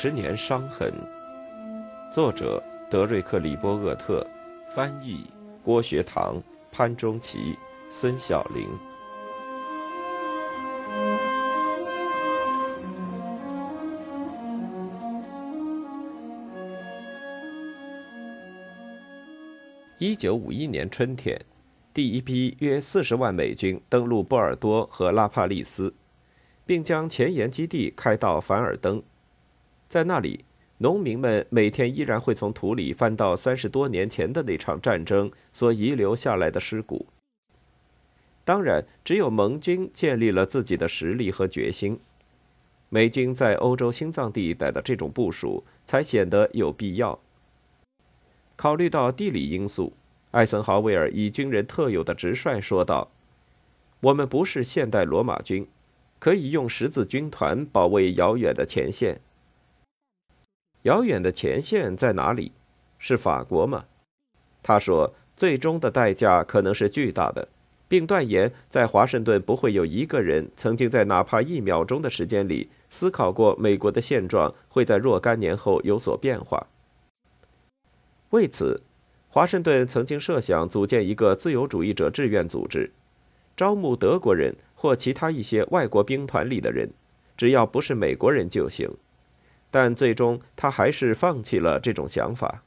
十年伤痕。作者：德瑞克·里波厄特，翻译：郭学堂、潘中奇、孙晓玲。一九五一年春天，第一批约四十万美军登陆波尔多和拉帕利斯，并将前沿基地开到凡尔登。在那里，农民们每天依然会从土里翻到三十多年前的那场战争所遗留下来的尸骨。当然，只有盟军建立了自己的实力和决心，美军在欧洲心脏地带的这种部署才显得有必要。考虑到地理因素，艾森豪威尔以军人特有的直率说道：“我们不是现代罗马军，可以用十字军团保卫遥远的前线。”遥远的前线在哪里？是法国吗？他说：“最终的代价可能是巨大的，并断言在华盛顿不会有一个人曾经在哪怕一秒钟的时间里思考过美国的现状会在若干年后有所变化。”为此，华盛顿曾经设想组建一个自由主义者志愿组织，招募德国人或其他一些外国兵团里的人，只要不是美国人就行。但最终，他还是放弃了这种想法。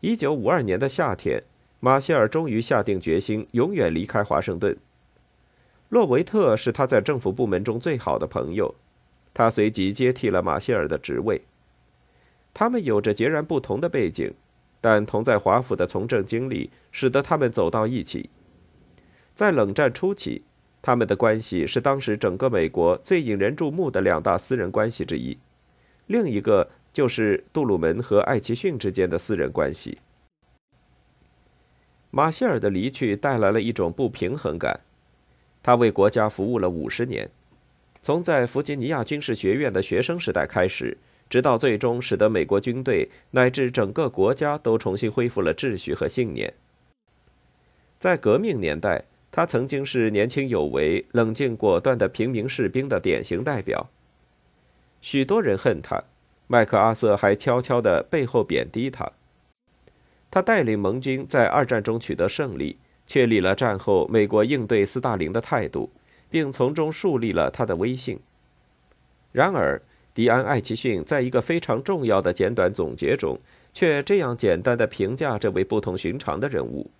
一九五二年的夏天，马歇尔终于下定决心永远离开华盛顿。洛维特是他在政府部门中最好的朋友，他随即接替了马歇尔的职位。他们有着截然不同的背景，但同在华府的从政经历使得他们走到一起。在冷战初期。他们的关系是当时整个美国最引人注目的两大私人关系之一，另一个就是杜鲁门和艾奇逊之间的私人关系。马歇尔的离去带来了一种不平衡感。他为国家服务了五十年，从在弗吉尼亚军事学院的学生时代开始，直到最终使得美国军队乃至整个国家都重新恢复了秩序和信念。在革命年代。他曾经是年轻有为、冷静果断的平民士兵的典型代表。许多人恨他，麦克阿瑟还悄悄地背后贬低他。他带领盟军在二战中取得胜利，确立了战后美国应对斯大林的态度，并从中树立了他的威信。然而，迪安·艾奇逊在一个非常重要的简短总结中，却这样简单地评价这位不同寻常的人物。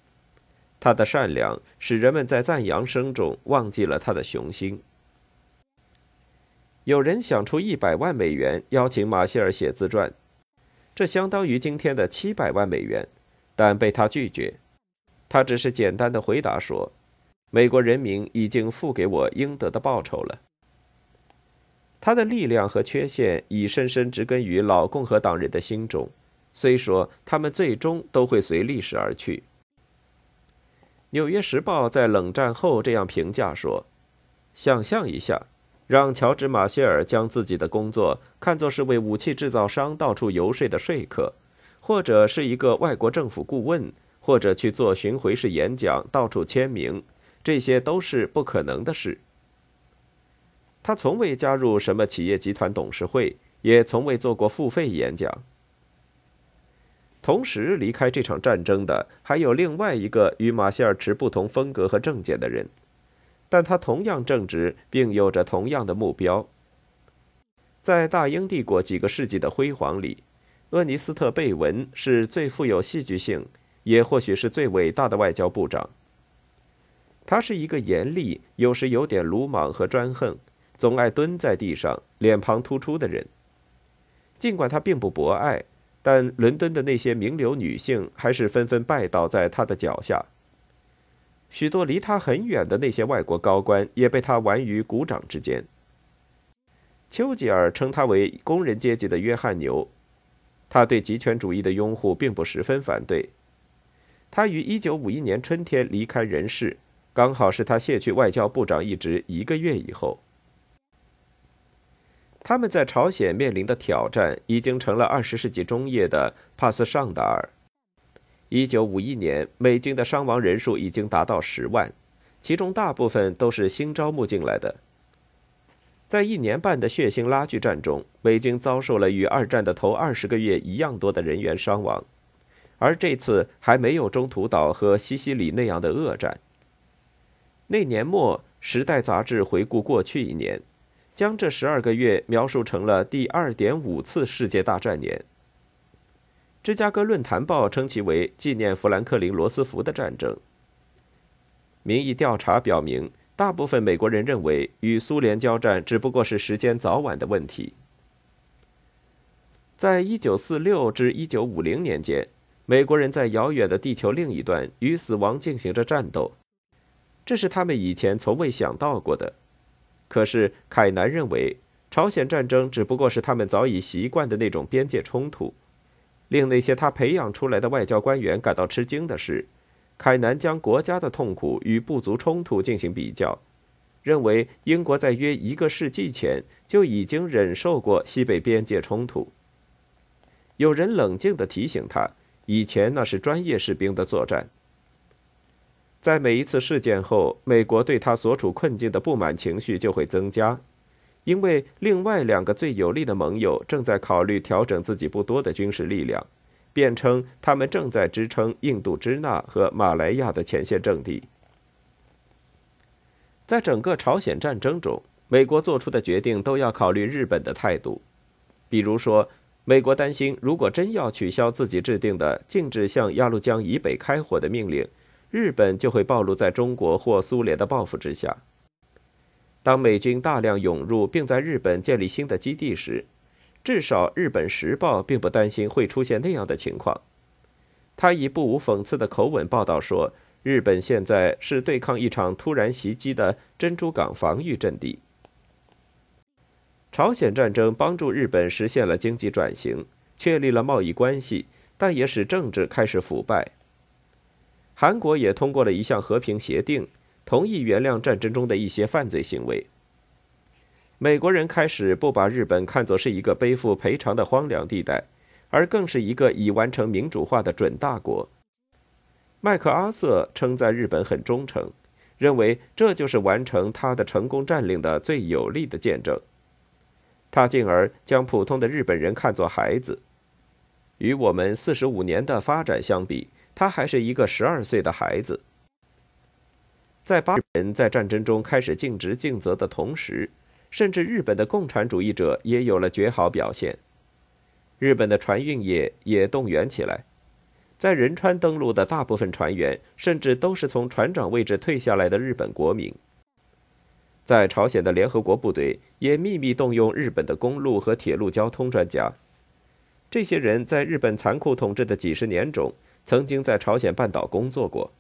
他的善良使人们在赞扬声中忘记了他的雄心。有人想出一百万美元邀请马歇尔写自传，这相当于今天的七百万美元，但被他拒绝。他只是简单的回答说：“美国人民已经付给我应得的报酬了。”他的力量和缺陷已深深植根于老共和党人的心中，虽说他们最终都会随历史而去。《纽约时报》在冷战后这样评价说：“想象一下，让乔治·马歇尔将自己的工作看作是为武器制造商到处游说的说客，或者是一个外国政府顾问，或者去做巡回式演讲，到处签名，这些都是不可能的事。他从未加入什么企业集团董事会，也从未做过付费演讲。”同时离开这场战争的还有另外一个与马歇尔持不同风格和政见的人，但他同样正直，并有着同样的目标。在大英帝国几个世纪的辉煌里，厄尼斯特·贝文是最富有戏剧性，也或许是最伟大的外交部长。他是一个严厉、有时有点鲁莽和专横、总爱蹲在地上、脸庞突出的人。尽管他并不博爱。但伦敦的那些名流女性还是纷纷拜倒在他的脚下。许多离他很远的那些外国高官也被他玩于股掌之间。丘吉尔称他为工人阶级的约翰牛，他对极权主义的拥护并不十分反对。他于1951年春天离开人世，刚好是他卸去外交部长一职一个月以后。他们在朝鲜面临的挑战已经成了二十世纪中叶的帕斯尚达尔。一九五一年，美军的伤亡人数已经达到十万，其中大部分都是新招募进来的。在一年半的血腥拉锯战中，美军遭受了与二战的头二十个月一样多的人员伤亡，而这次还没有中途岛和西西里那样的恶战。那年末，《时代》杂志回顾过去一年，将这十二个月描述成了第二点五次世界大战年。芝加哥论坛报称其为纪念富兰克林·罗斯福的战争。民意调查表明。大部分美国人认为，与苏联交战只不过是时间早晚的问题。在一九四六至一九五零年间，美国人在遥远的地球另一端与死亡进行着战斗，这是他们以前从未想到过的。可是，凯南认为，朝鲜战争只不过是他们早已习惯的那种边界冲突。令那些他培养出来的外交官员感到吃惊的是。凯南将国家的痛苦与部族冲突进行比较，认为英国在约一个世纪前就已经忍受过西北边界冲突。有人冷静地提醒他，以前那是专业士兵的作战。在每一次事件后，美国对他所处困境的不满情绪就会增加，因为另外两个最有力的盟友正在考虑调整自己不多的军事力量。辩称他们正在支撑印度支那和马来亚的前线阵地。在整个朝鲜战争中，美国做出的决定都要考虑日本的态度。比如说，美国担心，如果真要取消自己制定的禁止向鸭绿江以北开火的命令，日本就会暴露在中国或苏联的报复之下。当美军大量涌入并在日本建立新的基地时，至少，《日本时报》并不担心会出现那样的情况。他以不无讽刺的口吻报道说：“日本现在是对抗一场突然袭击的珍珠港防御阵地。”朝鲜战争帮助日本实现了经济转型，确立了贸易关系，但也使政治开始腐败。韩国也通过了一项和平协定，同意原谅战争中的一些犯罪行为。美国人开始不把日本看作是一个背负赔偿的荒凉地带，而更是一个已完成民主化的准大国。麦克阿瑟称赞日本很忠诚，认为这就是完成他的成功占领的最有力的见证。他进而将普通的日本人看作孩子，与我们四十五年的发展相比，他还是一个十二岁的孩子。在八人在战争中开始尽职尽责的同时。甚至日本的共产主义者也有了绝好表现，日本的船运业也动员起来，在仁川登陆的大部分船员甚至都是从船长位置退下来的日本国民。在朝鲜的联合国部队也秘密动用日本的公路和铁路交通专家，这些人在日本残酷统治的几十年中，曾经在朝鲜半岛工作过。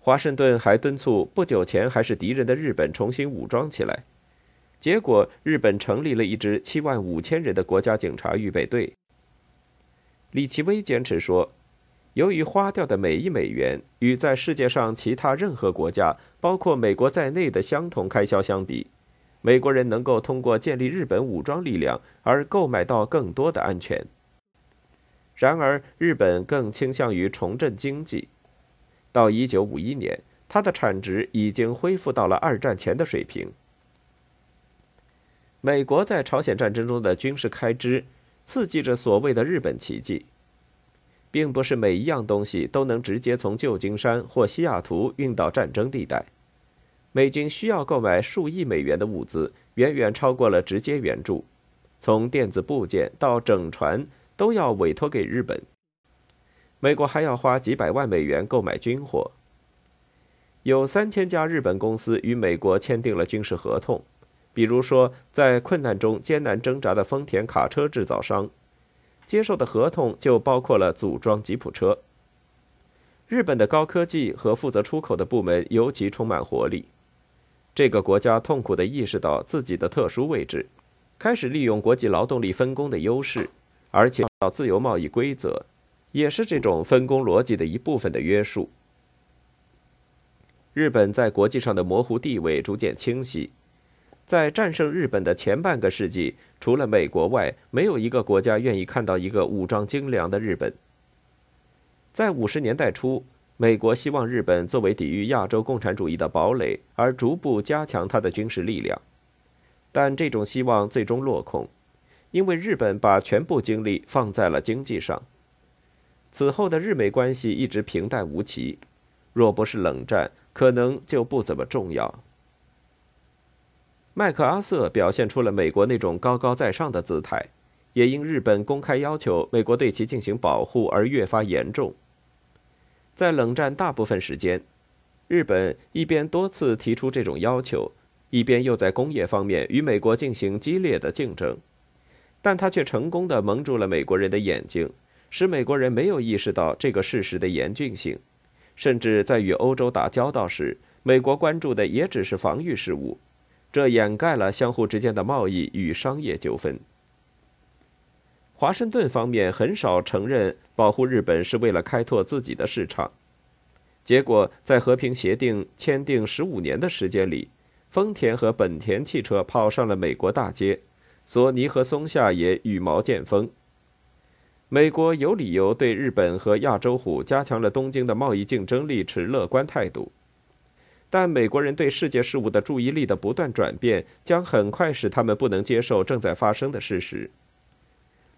华盛顿还敦促不久前还是敌人的日本重新武装起来。结果，日本成立了一支七万五千人的国家警察预备队。李奇微坚持说，由于花掉的每一美元与在世界上其他任何国家，包括美国在内的相同开销相比，美国人能够通过建立日本武装力量而购买到更多的安全。然而，日本更倾向于重振经济。到一九五一年，它的产值已经恢复到了二战前的水平。美国在朝鲜战争中的军事开支，刺激着所谓的日本奇迹，并不是每一样东西都能直接从旧金山或西雅图运到战争地带。美军需要购买数亿美元的物资，远远超过了直接援助，从电子部件到整船都要委托给日本。美国还要花几百万美元购买军火。有三千家日本公司与美国签订了军事合同。比如说，在困难中艰难挣扎的丰田卡车制造商，接受的合同就包括了组装吉普车。日本的高科技和负责出口的部门尤其充满活力。这个国家痛苦地意识到自己的特殊位置，开始利用国际劳动力分工的优势，而且到自由贸易规则，也是这种分工逻辑的一部分的约束。日本在国际上的模糊地位逐渐清晰。在战胜日本的前半个世纪，除了美国外，没有一个国家愿意看到一个武装精良的日本。在五十年代初，美国希望日本作为抵御亚洲共产主义的堡垒，而逐步加强它的军事力量。但这种希望最终落空，因为日本把全部精力放在了经济上。此后的日美关系一直平淡无奇，若不是冷战，可能就不怎么重要。麦克阿瑟表现出了美国那种高高在上的姿态，也因日本公开要求美国对其进行保护而越发严重。在冷战大部分时间，日本一边多次提出这种要求，一边又在工业方面与美国进行激烈的竞争，但他却成功的蒙住了美国人的眼睛，使美国人没有意识到这个事实的严峻性，甚至在与欧洲打交道时，美国关注的也只是防御事务。这掩盖了相互之间的贸易与商业纠纷。华盛顿方面很少承认保护日本是为了开拓自己的市场，结果在和平协定签订十五年的时间里，丰田和本田汽车跑上了美国大街，索尼和松下也羽毛渐丰。美国有理由对日本和亚洲虎加强了东京的贸易竞争力持乐观态度。但美国人对世界事务的注意力的不断转变，将很快使他们不能接受正在发生的事实。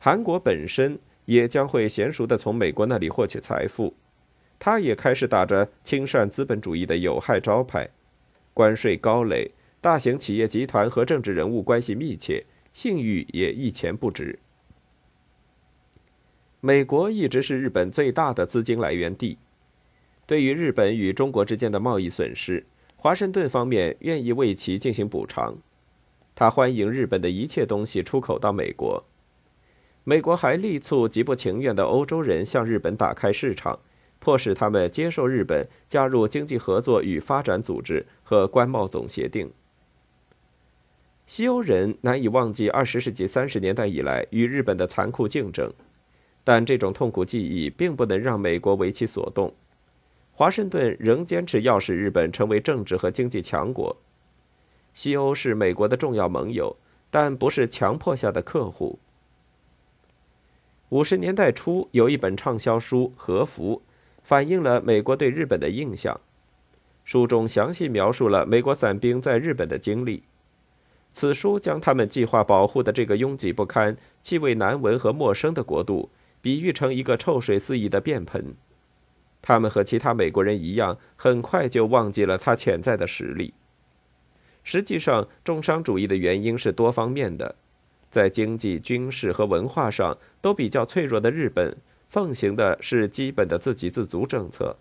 韩国本身也将会娴熟地从美国那里获取财富，他也开始打着亲善资本主义的有害招牌，关税高垒，大型企业集团和政治人物关系密切，信誉也一钱不值。美国一直是日本最大的资金来源地。对于日本与中国之间的贸易损失，华盛顿方面愿意为其进行补偿。他欢迎日本的一切东西出口到美国。美国还力促极不情愿的欧洲人向日本打开市场，迫使他们接受日本加入经济合作与发展组织和关贸总协定。西欧人难以忘记二十世纪三十年代以来与日本的残酷竞争，但这种痛苦记忆并不能让美国为其所动。华盛顿仍坚持要使日本成为政治和经济强国。西欧是美国的重要盟友，但不是强迫下的客户。五十年代初，有一本畅销书《和服》，反映了美国对日本的印象。书中详细描述了美国伞兵在日本的经历。此书将他们计划保护的这个拥挤不堪、气味难闻和陌生的国度，比喻成一个臭水四溢的便盆。他们和其他美国人一样，很快就忘记了他潜在的实力。实际上，重商主义的原因是多方面的，在经济、军事和文化上都比较脆弱的日本，奉行的是基本的自给自足政策，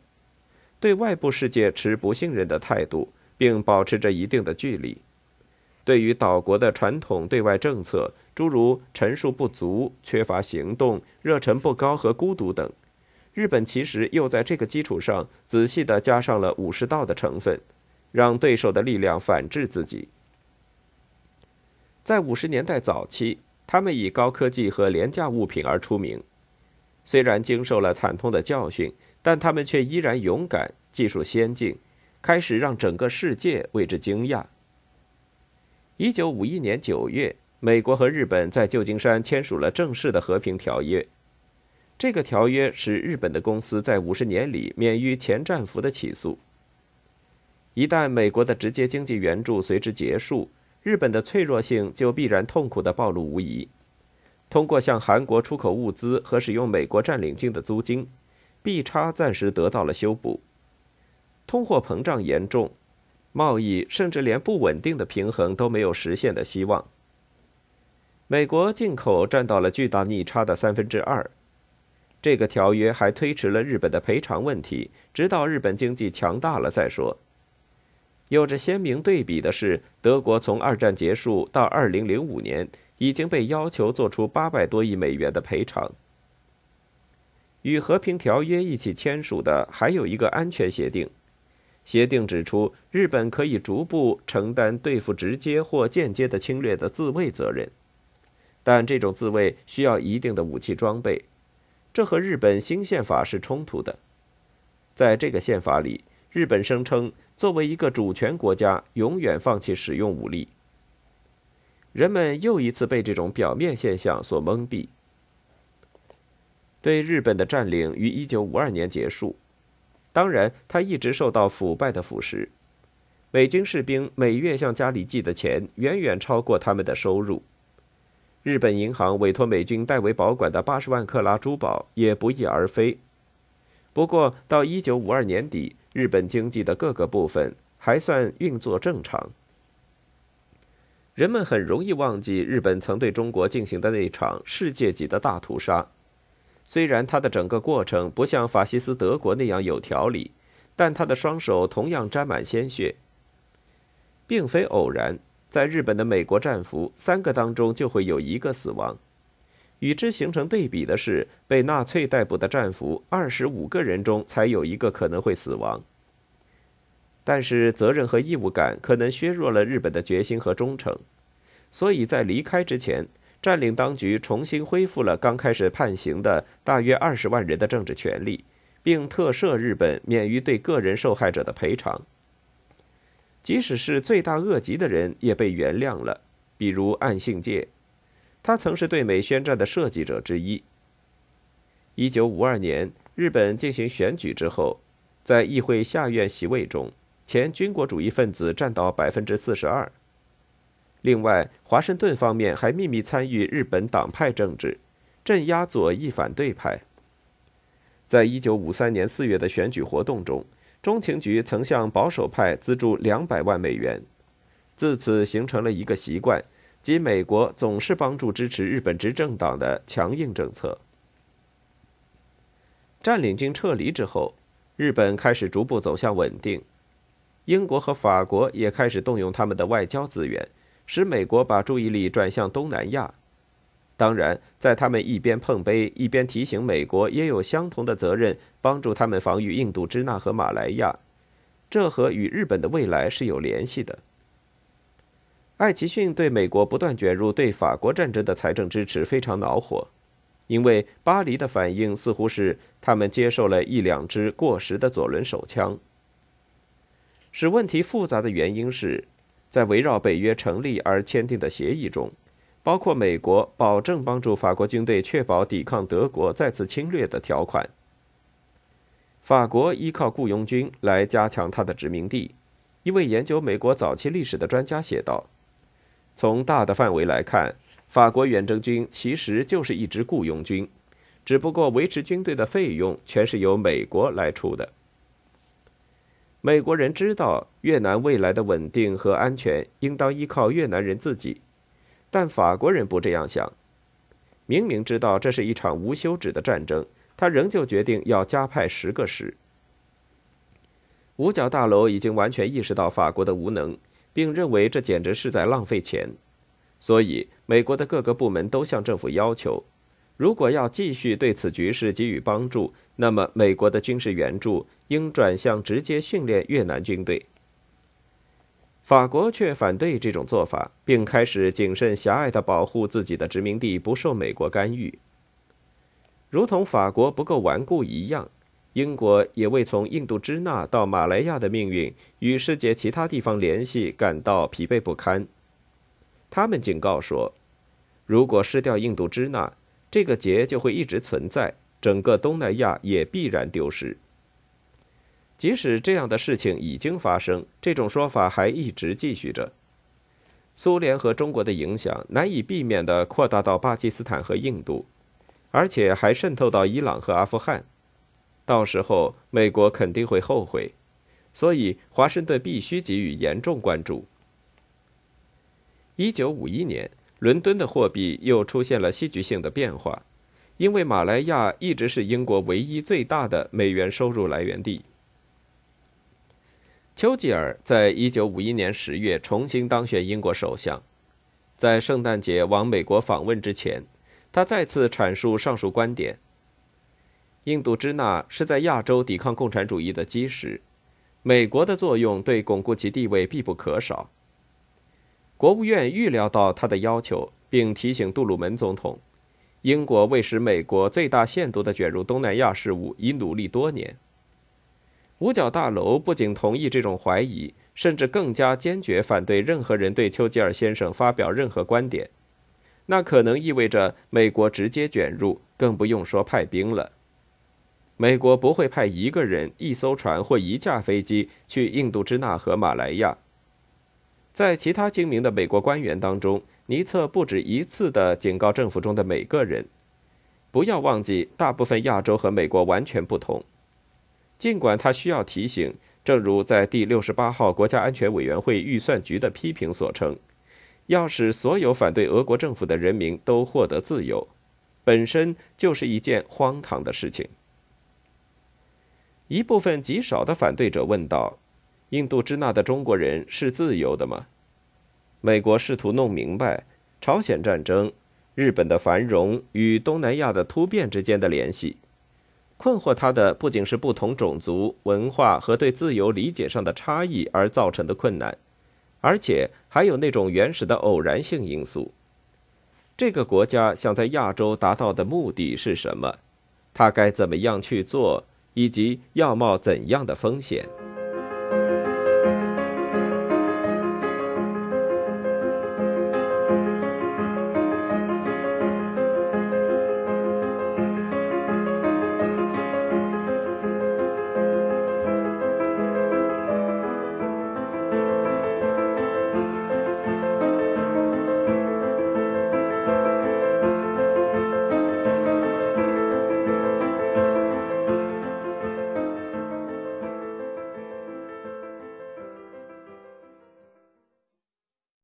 对外部世界持不信任的态度，并保持着一定的距离。对于岛国的传统对外政策，诸如陈述不足、缺乏行动、热忱不高和孤独等。日本其实又在这个基础上仔细地加上了武士道的成分，让对手的力量反制自己。在五十年代早期，他们以高科技和廉价物品而出名。虽然经受了惨痛的教训，但他们却依然勇敢、技术先进，开始让整个世界为之惊讶。一九五一年九月，美国和日本在旧金山签署了正式的和平条约。这个条约使日本的公司在五十年里免于前战俘的起诉。一旦美国的直接经济援助随之结束，日本的脆弱性就必然痛苦的暴露无遗。通过向韩国出口物资和使用美国占领军的租金，币差暂时得到了修补。通货膨胀严重，贸易甚至连不稳定的平衡都没有实现的希望。美国进口占到了巨大逆差的三分之二。这个条约还推迟了日本的赔偿问题，直到日本经济强大了再说。有着鲜明对比的是，德国从二战结束到二零零五年，已经被要求做出八百多亿美元的赔偿。与和平条约一起签署的还有一个安全协定，协定指出，日本可以逐步承担对付直接或间接的侵略的自卫责任，但这种自卫需要一定的武器装备。这和日本新宪法是冲突的。在这个宪法里，日本声称作为一个主权国家，永远放弃使用武力。人们又一次被这种表面现象所蒙蔽。对日本的占领于1952年结束，当然，他一直受到腐败的腐蚀。美军士兵每月向家里寄的钱远远超过他们的收入。日本银行委托美军代为保管的八十万克拉珠宝也不翼而飞。不过，到一九五二年底，日本经济的各个部分还算运作正常。人们很容易忘记日本曾对中国进行的那场世界级的大屠杀，虽然他的整个过程不像法西斯德国那样有条理，但他的双手同样沾满鲜血。并非偶然，在日本的美国战俘三个当中就会有一个死亡。与之形成对比的是，被纳粹逮捕的战俘二十五个人中才有一个可能会死亡。但是责任和义务感可能削弱了日本的决心和忠诚，所以在离开之前，占领当局重新恢复了刚开始判刑的大约二十万人的政治权利，并特赦日本免于对个人受害者的赔偿。即使是罪大恶极的人也被原谅了，比如岸信介，他曾是对美宣战的设计者之一。一九五二年，日本进行选举之后，在议会下院席位中。前军国主义分子占到百分之四十二。另外，华盛顿方面还秘密参与日本党派政治，镇压左翼反对派。在一九五三年四月的选举活动中，中情局曾向保守派资助两百万美元，自此形成了一个习惯，即美国总是帮助支持日本执政党的强硬政策。占领军撤离之后，日本开始逐步走向稳定。英国和法国也开始动用他们的外交资源，使美国把注意力转向东南亚。当然，在他们一边碰杯，一边提醒美国也有相同的责任，帮助他们防御印度支那和马来亚。这和与日本的未来是有联系的。艾奇逊对美国不断卷入对法国战争的财政支持非常恼火，因为巴黎的反应似乎是他们接受了一两支过时的左轮手枪。使问题复杂的原因是，在围绕北约成立而签订的协议中，包括美国保证帮助法国军队确保抵抗德国再次侵略的条款。法国依靠雇佣军来加强它的殖民地。一位研究美国早期历史的专家写道：“从大的范围来看，法国远征军其实就是一支雇佣军，只不过维持军队的费用全是由美国来出的。”美国人知道越南未来的稳定和安全应当依靠越南人自己，但法国人不这样想。明明知道这是一场无休止的战争，他仍旧决定要加派十个师。五角大楼已经完全意识到法国的无能，并认为这简直是在浪费钱，所以美国的各个部门都向政府要求。如果要继续对此局势给予帮助，那么美国的军事援助应转向直接训练越南军队。法国却反对这种做法，并开始谨慎狭隘地保护自己的殖民地不受美国干预。如同法国不够顽固一样，英国也为从印度支那到马来亚的命运与世界其他地方联系感到疲惫不堪。他们警告说，如果失掉印度支那，这个结就会一直存在，整个东南亚也必然丢失。即使这样的事情已经发生，这种说法还一直继续着。苏联和中国的影响难以避免地扩大到巴基斯坦和印度，而且还渗透到伊朗和阿富汗。到时候，美国肯定会后悔，所以华盛顿必须给予严重关注。一九五一年。伦敦的货币又出现了戏剧性的变化，因为马来亚一直是英国唯一最大的美元收入来源地。丘吉尔在一九五一年十月重新当选英国首相，在圣诞节往美国访问之前，他再次阐述上述观点：印度支那是在亚洲抵抗共产主义的基石，美国的作用对巩固其地位必不可少。国务院预料到他的要求，并提醒杜鲁门总统：“英国为使美国最大限度地卷入东南亚事务，已努力多年。”五角大楼不仅同意这种怀疑，甚至更加坚决反对任何人对丘吉尔先生发表任何观点。那可能意味着美国直接卷入，更不用说派兵了。美国不会派一个人、一艘船或一架飞机去印度支那和马来亚。在其他精明的美国官员当中，尼策不止一次地警告政府中的每个人：不要忘记，大部分亚洲和美国完全不同。尽管他需要提醒，正如在第六十八号国家安全委员会预算局的批评所称，要使所有反对俄国政府的人民都获得自由，本身就是一件荒唐的事情。一部分极少的反对者问道：“印度支那的中国人是自由的吗？”美国试图弄明白朝鲜战争、日本的繁荣与东南亚的突变之间的联系。困惑他的不仅是不同种族、文化和对自由理解上的差异而造成的困难，而且还有那种原始的偶然性因素。这个国家想在亚洲达到的目的是什么？他该怎么样去做？以及要冒怎样的风险？